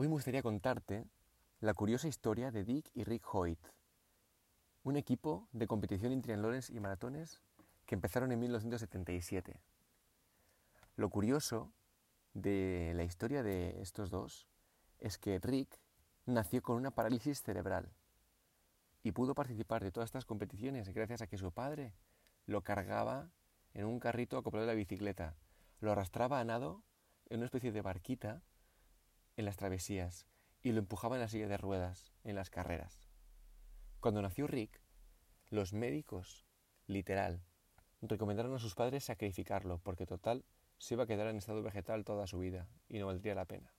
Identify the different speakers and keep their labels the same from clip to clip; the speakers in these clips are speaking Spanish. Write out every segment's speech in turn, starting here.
Speaker 1: Hoy me gustaría contarte la curiosa historia de Dick y Rick Hoyt, un equipo de competición en triatlones y maratones que empezaron en 1977. Lo curioso de la historia de estos dos es que Rick nació con una parálisis cerebral y pudo participar de todas estas competiciones gracias a que su padre lo cargaba en un carrito acoplado a la bicicleta, lo arrastraba a nado en una especie de barquita en las travesías y lo empujaba en la silla de ruedas en las carreras. Cuando nació Rick, los médicos, literal, recomendaron a sus padres sacrificarlo porque total se iba a quedar en estado vegetal toda su vida y no valdría la pena.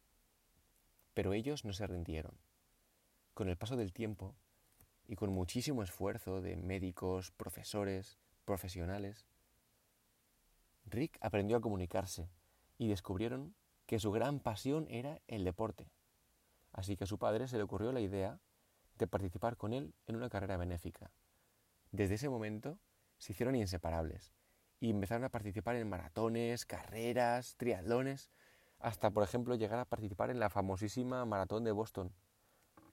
Speaker 1: Pero ellos no se rindieron. Con el paso del tiempo y con muchísimo esfuerzo de médicos, profesores, profesionales, Rick aprendió a comunicarse y descubrieron que su gran pasión era el deporte. Así que a su padre se le ocurrió la idea de participar con él en una carrera benéfica. Desde ese momento se hicieron inseparables y empezaron a participar en maratones, carreras, triatlones, hasta por ejemplo llegar a participar en la famosísima maratón de Boston.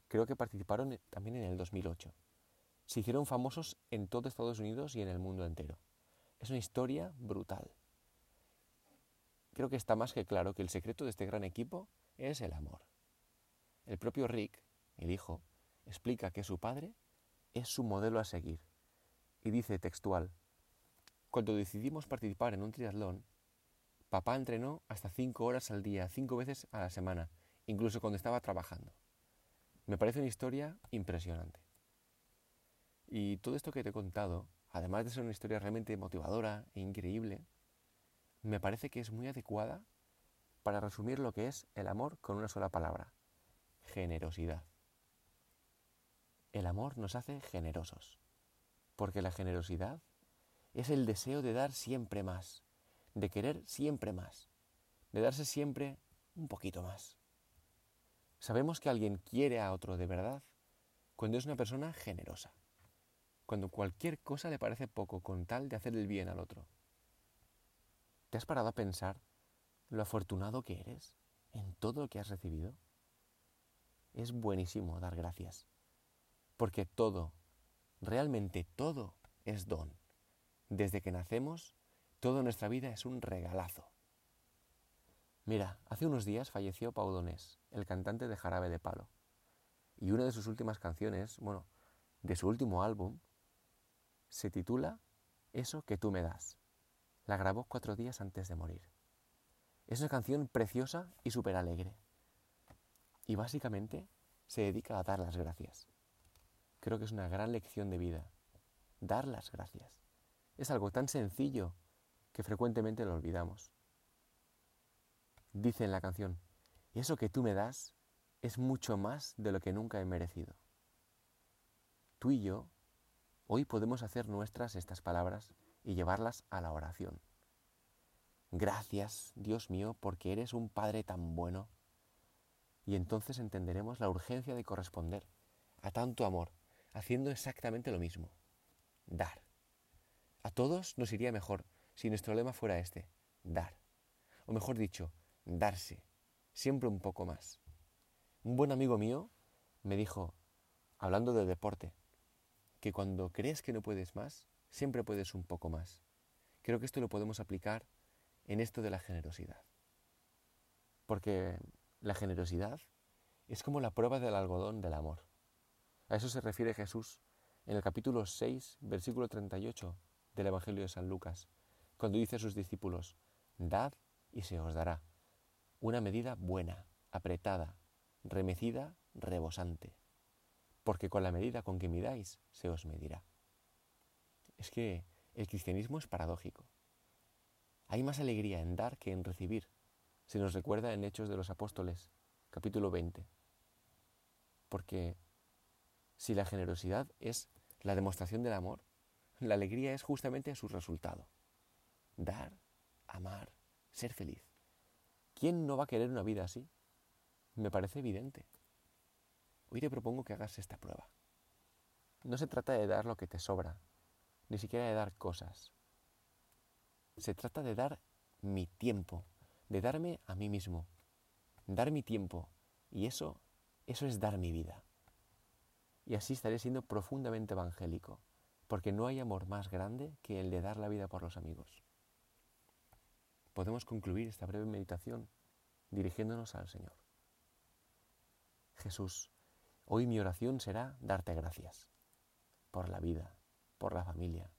Speaker 1: Creo que participaron también en el 2008. Se hicieron famosos en todo Estados Unidos y en el mundo entero. Es una historia brutal creo que está más que claro que el secreto de este gran equipo es el amor. El propio Rick, el hijo, explica que su padre es su modelo a seguir y dice textual, cuando decidimos participar en un triatlón, papá entrenó hasta cinco horas al día, cinco veces a la semana, incluso cuando estaba trabajando. Me parece una historia impresionante. Y todo esto que te he contado, además de ser una historia realmente motivadora e increíble, me parece que es muy adecuada para resumir lo que es el amor con una sola palabra, generosidad. El amor nos hace generosos, porque la generosidad es el deseo de dar siempre más, de querer siempre más, de darse siempre un poquito más. Sabemos que alguien quiere a otro de verdad cuando es una persona generosa, cuando cualquier cosa le parece poco con tal de hacer el bien al otro. ¿Te has parado a pensar lo afortunado que eres en todo lo que has recibido? Es buenísimo dar gracias, porque todo, realmente todo, es don. Desde que nacemos, toda nuestra vida es un regalazo. Mira, hace unos días falleció Pau Donés, el cantante de Jarabe de Palo, y una de sus últimas canciones, bueno, de su último álbum, se titula Eso que tú me das. La grabó cuatro días antes de morir. Es una canción preciosa y súper alegre. Y básicamente se dedica a dar las gracias. Creo que es una gran lección de vida. Dar las gracias. Es algo tan sencillo que frecuentemente lo olvidamos. Dice en la canción, eso que tú me das es mucho más de lo que nunca he merecido. Tú y yo hoy podemos hacer nuestras estas palabras y llevarlas a la oración. Gracias, Dios mío, porque eres un Padre tan bueno. Y entonces entenderemos la urgencia de corresponder a tanto amor, haciendo exactamente lo mismo, dar. A todos nos iría mejor si nuestro lema fuera este, dar. O mejor dicho, darse, siempre un poco más. Un buen amigo mío me dijo, hablando de deporte, que cuando crees que no puedes más, siempre puedes un poco más. Creo que esto lo podemos aplicar en esto de la generosidad. Porque la generosidad es como la prueba del algodón del amor. A eso se refiere Jesús en el capítulo 6, versículo 38 del Evangelio de San Lucas, cuando dice a sus discípulos, Dad y se os dará una medida buena, apretada, remecida, rebosante, porque con la medida con que midáis se os medirá. Es que el cristianismo es paradójico. Hay más alegría en dar que en recibir. Se nos recuerda en Hechos de los Apóstoles, capítulo 20. Porque si la generosidad es la demostración del amor, la alegría es justamente su resultado. Dar, amar, ser feliz. ¿Quién no va a querer una vida así? Me parece evidente. Hoy te propongo que hagas esta prueba. No se trata de dar lo que te sobra, ni siquiera de dar cosas. Se trata de dar mi tiempo, de darme a mí mismo, dar mi tiempo, Y eso, eso es dar mi vida. Y así estaré siendo profundamente evangélico, porque no hay amor más grande que el de dar la vida por los amigos. Podemos concluir esta breve meditación dirigiéndonos al Señor. Jesús, hoy mi oración será darte gracias por la vida, por la familia,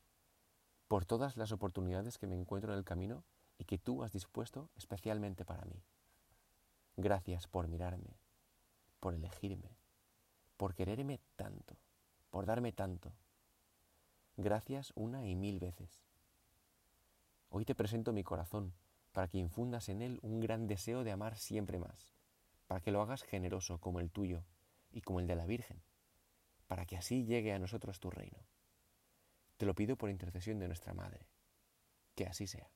Speaker 1: por todas las oportunidades que me encuentro en el camino y que tú has dispuesto especialmente para mí. Gracias por mirarme, por elegirme, por quererme tanto, por darme tanto. Gracias una y mil veces. Hoy te presento mi corazón para que infundas en él un gran deseo de amar siempre más, para que lo hagas generoso como el tuyo y como el de la Virgen, para que así llegue a nosotros tu reino. Te lo pido por intercesión de nuestra Madre. Que así sea.